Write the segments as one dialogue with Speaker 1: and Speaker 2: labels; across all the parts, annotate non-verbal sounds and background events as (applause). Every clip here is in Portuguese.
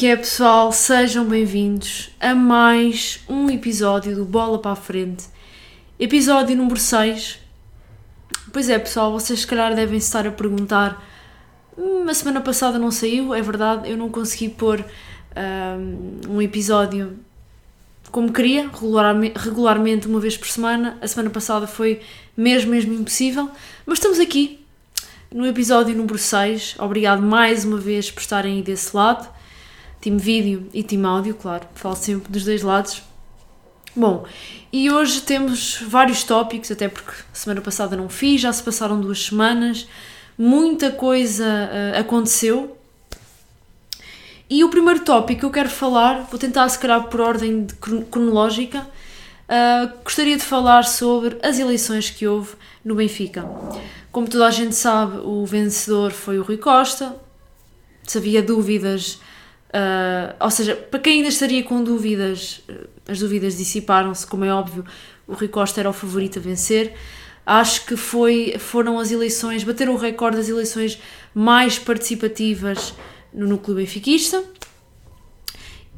Speaker 1: que é, pessoal? Sejam bem-vindos a mais um episódio do Bola para a Frente, episódio número 6. Pois é, pessoal, vocês se calhar devem estar a perguntar: "Hum, a semana passada não saiu, é verdade, eu não consegui pôr um, um episódio como queria, regularmente, regularmente, uma vez por semana. A semana passada foi mesmo, mesmo impossível, mas estamos aqui no episódio número 6. Obrigado mais uma vez por estarem aí desse lado. Time vídeo e time áudio, claro, falo sempre dos dois lados. Bom, e hoje temos vários tópicos, até porque semana passada não fiz, já se passaram duas semanas, muita coisa uh, aconteceu. E o primeiro tópico que eu quero falar, vou tentar se calhar por ordem de cron- cronológica, uh, gostaria de falar sobre as eleições que houve no Benfica. Como toda a gente sabe, o vencedor foi o Rui Costa. Se havia dúvidas, uh, ou seja, para quem ainda estaria com dúvidas, as dúvidas dissiparam-se, como é óbvio, o Rui Costa era o favorito a vencer. Acho que foi, foram as eleições, bateram o recorde das eleições mais participativas no núcleo benfiquista.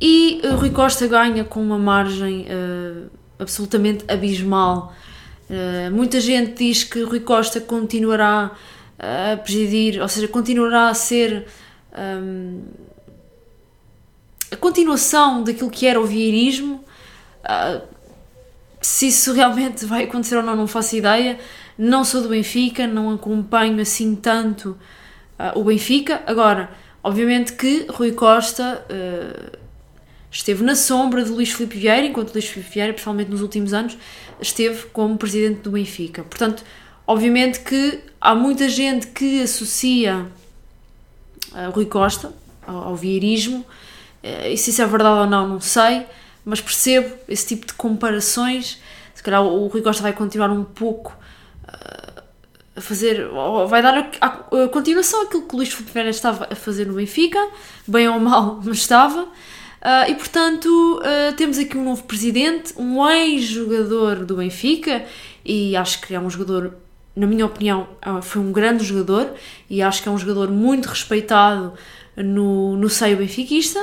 Speaker 1: E o Rui Costa ganha com uma margem uh, absolutamente abismal. Uh, muita gente diz que Rui Costa continuará a presidir, ou seja, continuará a ser um, a continuação daquilo que era o vieirismo. Uh, se isso realmente vai acontecer ou não, não faço ideia. Não sou do Benfica, não acompanho assim tanto uh, o Benfica. Agora, obviamente que Rui Costa uh, esteve na sombra de Luís Filipe Vieira, enquanto Luís Filipe Vieira, principalmente nos últimos anos, esteve como presidente do Benfica. Portanto, obviamente que há muita gente que associa Rui Costa ao, ao vieirismo, e se isso é verdade ou não, não sei, mas percebo esse tipo de comparações. Se calhar o Rui Costa vai continuar um pouco uh, a fazer, vai dar a, a, a continuação àquilo que o Luís Filipe Vieira estava a fazer no Benfica, bem ou mal, (laughs) mas estava. Uh, e portanto, uh, temos aqui um novo presidente, um ex-jogador do Benfica, e acho que é um jogador, na minha opinião, foi um grande jogador, e acho que é um jogador muito respeitado no, no seio benfiquista.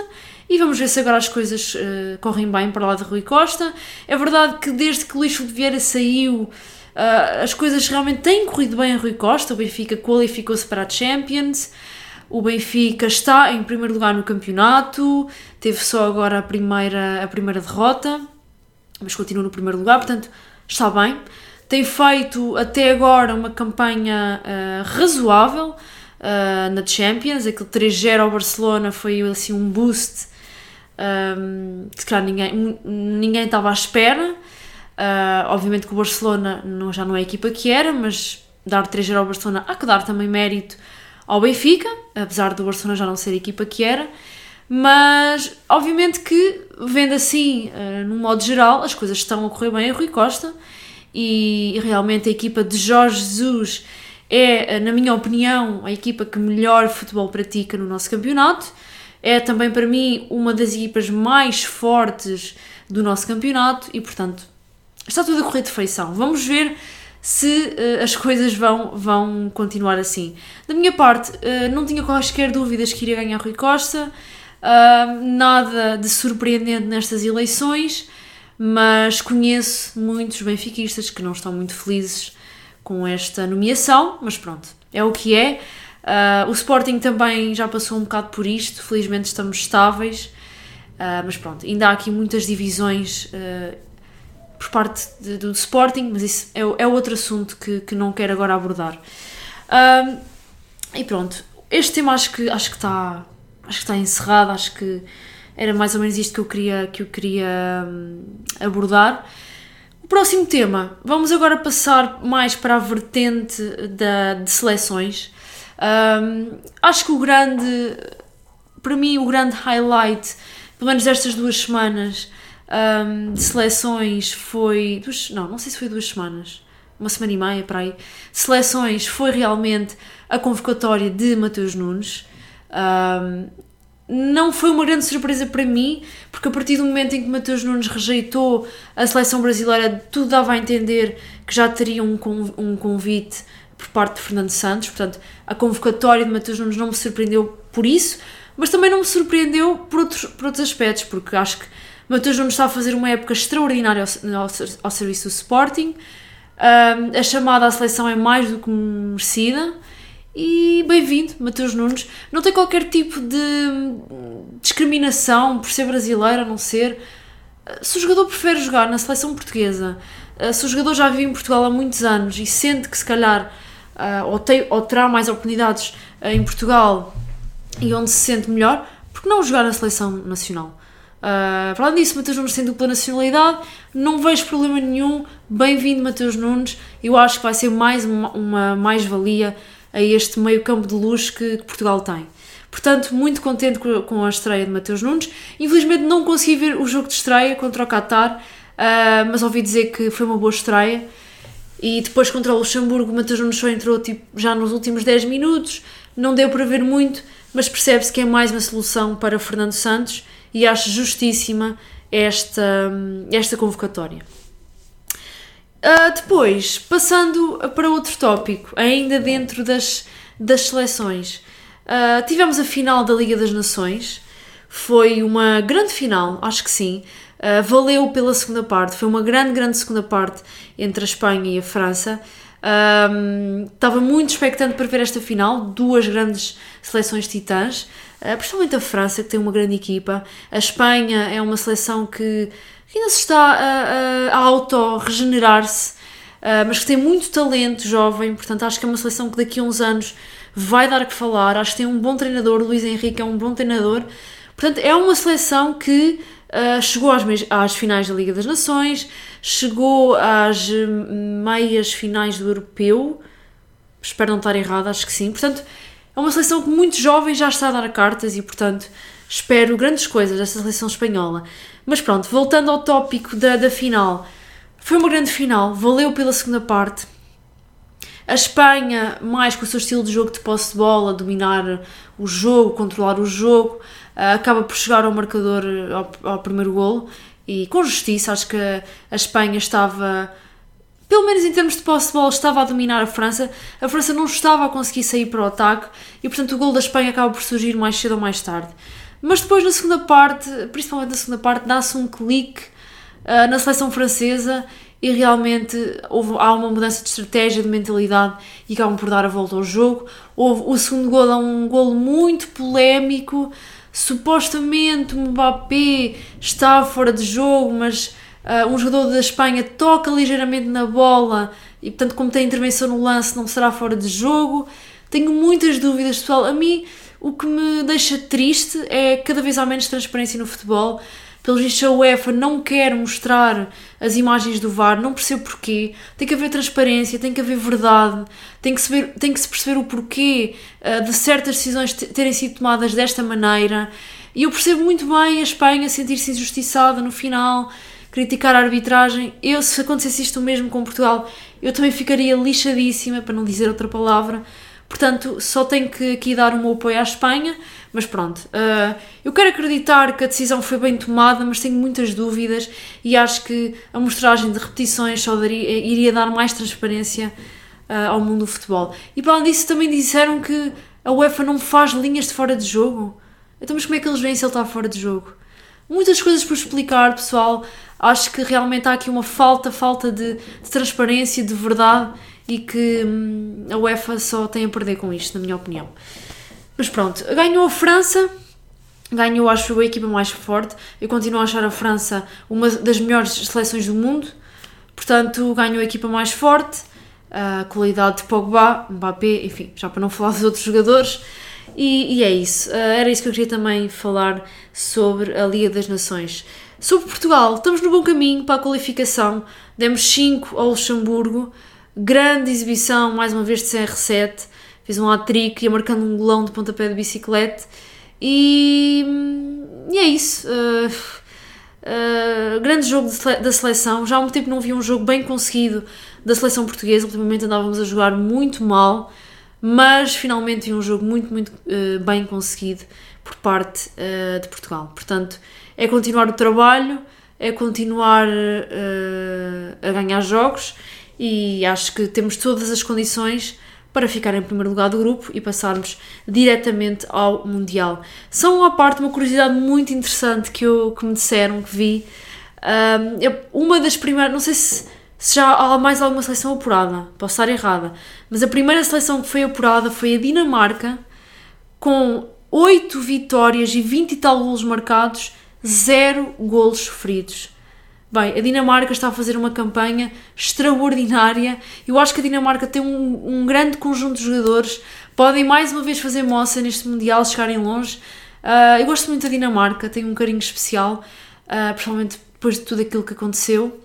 Speaker 1: E vamos ver se agora as coisas uh, correm bem para lá de Rui Costa. É verdade que desde que Luís Filipe Vieira saiu, as coisas realmente têm corrido bem a Rui Costa. O Benfica qualificou-se para a Champions. O Benfica está em primeiro lugar no campeonato, teve só agora a primeira, a primeira derrota, mas continua no primeiro lugar, portanto está bem. Tem feito até agora uma campanha uh, razoável uh, na Champions, aquele 3-0 ao Barcelona foi assim um boost um, que se calhar ninguém, ninguém estava à espera. Uh, obviamente que o Barcelona não, já não é a equipa que era, mas dar 3-0 ao Barcelona há que dar também mérito ao Benfica, apesar do Barcelona já não ser a equipa que era, mas obviamente que, vendo assim, uh, no modo geral, as coisas estão a correr bem. A Rui Costa e realmente a equipa de Jorge Jesus é, na minha opinião, a equipa que melhor futebol pratica no nosso campeonato. É também para mim uma das equipas mais fortes do nosso campeonato e, portanto, está tudo a correr de feição. Vamos ver se uh, as coisas vão, vão continuar assim. Da minha parte, uh, não tinha quaisquer dúvidas que iria ganhar Rui Costa, uh, nada de surpreendente nestas eleições, mas conheço muitos benfiquistas que não estão muito felizes com esta nomeação, mas pronto, é o que é. o Sporting também já passou um bocado por isto, felizmente estamos estáveis, mas pronto, ainda há aqui muitas divisões por parte de, do Sporting, mas isso é, é outro assunto que, que não quero agora abordar. E pronto, este tema acho que acho que está acho que está encerrado, acho que era mais ou menos isto que eu queria que eu queria um, abordar. O próximo tema, vamos agora passar mais para a vertente da, de seleções. Um, acho que o grande, para mim, o grande highlight, pelo menos destas duas semanas, um, de seleções foi. Duas, não, não sei se foi duas semanas, uma semana e meia para aí. Seleções foi realmente a convocatória de Mateus Nunes. Um, não foi uma grande surpresa para mim, porque a partir do momento em que Mateus Nunes rejeitou a seleção brasileira, tudo dava a entender que já teria um, convite por parte de Fernando Santos. Portanto, a convocatória de Mateus Nunes não me surpreendeu por isso, mas também não me surpreendeu por outros, por outros aspectos, porque acho que Matheus Nunes está a fazer uma época extraordinária ao, ao, ao serviço do Sporting, um, a chamada à seleção é mais do que merecida, e bem-vindo, Matheus Nunes. Não tem qualquer tipo de discriminação por ser brasileiro, a não ser. Se o jogador prefere jogar na seleção portuguesa, se o jogador já vive em Portugal há muitos anos e sente que se calhar ou, tem, ou terá mais oportunidades em Portugal e onde se sente melhor, porque não jogar na seleção nacional? Uh, para além disso, Mateus Nunes tem dupla nacionalidade, não vejo problema nenhum. Bem-vindo, Mateus Nunes. Eu acho que vai ser mais uma, uma mais-valia a este meio-campo de luz que, que, Portugal tem. Portanto, muito contente com a estreia de Mateus Nunes. Infelizmente, não consegui ver o jogo de estreia contra o Qatar, uh, mas ouvi dizer que foi uma boa estreia. E depois contra o Luxemburgo, Mateus Nunes só entrou tipo, já nos últimos 10 minutos, não deu para ver muito, mas percebe-se que é mais uma solução para Fernando Santos e acho justíssima esta, esta convocatória. Uh, depois, passando para outro tópico, ainda dentro das, das seleções, uh, tivemos a final da Liga das Nações. Foi uma grande final, acho que sim. Uh, valeu pela segunda parte, foi uma grande, grande segunda parte entre a Espanha e a França. Um, estava muito expectante para ver esta final, duas grandes seleções titãs, principalmente a França, que tem uma grande equipa. A Espanha é uma seleção que, ainda se está a, a, auto-regenerar-se, uh, mas que tem muito talento jovem, portanto acho que é uma seleção que daqui a uns anos vai dar que falar. Acho que tem um bom treinador, Luís Henrique é um bom treinador. Portanto, é uma seleção que uh, chegou às, às finais da Liga das Nações, chegou às meias finais do Europeu, espero não estar errada, acho que sim. Portanto, é uma seleção que muito jovem já está a dar cartas e, portanto, espero grandes coisas desta seleção espanhola. Mas pronto, voltando ao tópico da, da final, foi uma grande final, valeu pela segunda parte. A Espanha, mais com o seu estilo de jogo de posse de bola, dominar o jogo, controlar o jogo, eh, acaba por chegar ao marcador ao, ao primeiro golo e com justiça, acho que a Espanha estava, pelo menos em termos de posse de bola, estava a dominar a França. A França não estava a conseguir sair para o ataque e, portanto, o gol da Espanha acaba por surgir mais cedo ou mais tarde. Mas depois, na segunda parte, principalmente na segunda parte, dá-se um clique uh, na seleção francesa e realmente houve, há uma mudança de estratégia, de mentalidade e acabam por dar a volta ao jogo. Houve, o segundo gol é um gol muito polémico supostamente o Mbappé está fora de jogo, mas uh, um jogador da Espanha toca ligeiramente na bola e, portanto, como tem intervenção no lance, não será fora de jogo. Tenho muitas dúvidas, pessoal. A mim, o que me deixa triste é cada vez há menos transparência no futebol pelos vistos a UEFA não quer mostrar as imagens do VAR, não percebo porquê. Tem que haver transparência, tem que haver verdade, tem que se, tem que se perceber o porquê uh, de certas decisões terem sido tomadas desta maneira. E eu percebo muito bem a Espanha sentir-se injustiçada no final, criticar a arbitragem. Eu, se acontecesse isto mesmo com Portugal, eu também ficaria lixadíssima, para não dizer outra palavra. Portanto, só tenho que aqui dar meu apoio à Espanha, mas pronto. Uh, eu quero acreditar que a decisão foi bem tomada, mas tenho muitas dúvidas e acho que a mostragem de repetições só daria, iria dar mais transparência uh, ao mundo do futebol. E para além disso, também disseram que a UEFA não faz linhas de fora de jogo. Então, mas como é que eles veem se ele está fora de jogo? Muitas coisas por explicar, pessoal. Acho que realmente há aqui uma falta, falta de, de transparência, de verdade e que hum, a UEFA só tem a perder com isto, na minha opinião. Mas pronto, ganhou a França, ganhou, acho eu, a equipa mais forte. Eu continuo a achar a França uma das melhores seleções do mundo, portanto, ganhou a equipa mais forte. A qualidade de Pogba, Mbappé, enfim, já para não falar dos outros jogadores. E, e é isso, era isso que eu queria também falar sobre a Liga das Nações. Sobre Portugal, estamos no bom caminho para a qualificação. Demos 5 ao Luxemburgo, Grande exibição, mais uma vez, de CR7. Fiz um hat-trick, ia marcando um golão de pontapé de bicicleta. E, e é isso. Uh, uh, grande jogo da seleção. Já há muito tempo não vi um jogo bem conseguido da seleção portuguesa. Ultimamente andávamos a jogar muito mal, mas finalmente um jogo muito, muito uh, bem conseguido por parte de Portugal. Portanto, é continuar o trabalho, é continuar a ganhar jogos e acho que temos todas as condições para ficar em primeiro lugar do grupo e passarmos diretamente ao Mundial. São uma parte, uma curiosidade muito interessante que, eu, que me disseram, que vi. Um, uma das primeiras, não sei se, se, já há mais alguma seleção apurada, posso estar errada, mas a primeira seleção que foi apurada foi a Dinamarca, com 8 vitórias e 20 e tal golos marcados, 0 golos sofridos. Bem, a Dinamarca está a fazer uma campanha extraordinária. Eu acho que a Dinamarca tem um, um grande conjunto de jogadores. Podem mais uma vez fazer moça neste Mundial, chegarem longe. Uh, eu gosto muito da Dinamarca, tenho um carinho especial, uh, principalmente depois de tudo aquilo que aconteceu.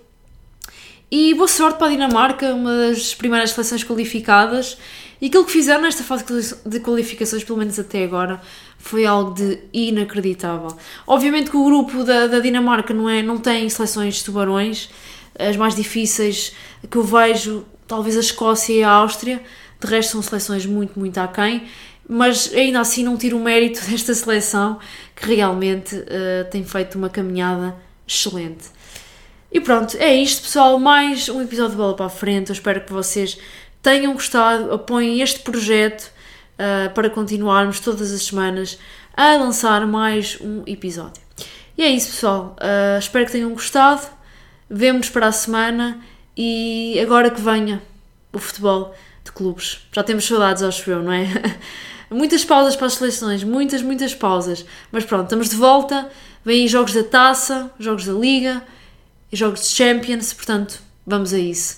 Speaker 1: E boa sorte para a Dinamarca, uma das primeiras seleções qualificadas. E aquilo que fizeram nesta fase de qualificações, pelo menos até agora, foi algo de inacreditável. Obviamente que o grupo da, da Dinamarca não, é, não tem seleções de tubarões, as mais difíceis que eu vejo, talvez a Escócia e a Áustria, de resto são seleções muito, muito aquém, mas ainda assim não tiro o mérito (laughs) desta seleção que realmente uh, tem feito uma caminhada excelente. E pronto, é isto pessoal, mais um episódio de Bola para a Frente, eu espero que vocês tenham gostado, apoiem este projeto uh, para continuarmos todas as semanas a lançar mais um episódio. E é isso, pessoal. Uh, espero que tenham gostado. Vemo-nos para a semana e agora que venha o futebol de clubes. Já temos saudades, acho eu, não é? (laughs) muitas pausas para as seleções, muitas, muitas pausas. Mas pronto, estamos de volta. Vêm jogos da taça, jogos da liga, jogos de Champions, portanto, vamos a isso.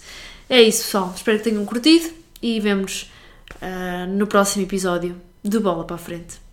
Speaker 1: É isso, pessoal. Espero que tenham curtido e vemos uh, no próximo episódio do Bola para a Frente.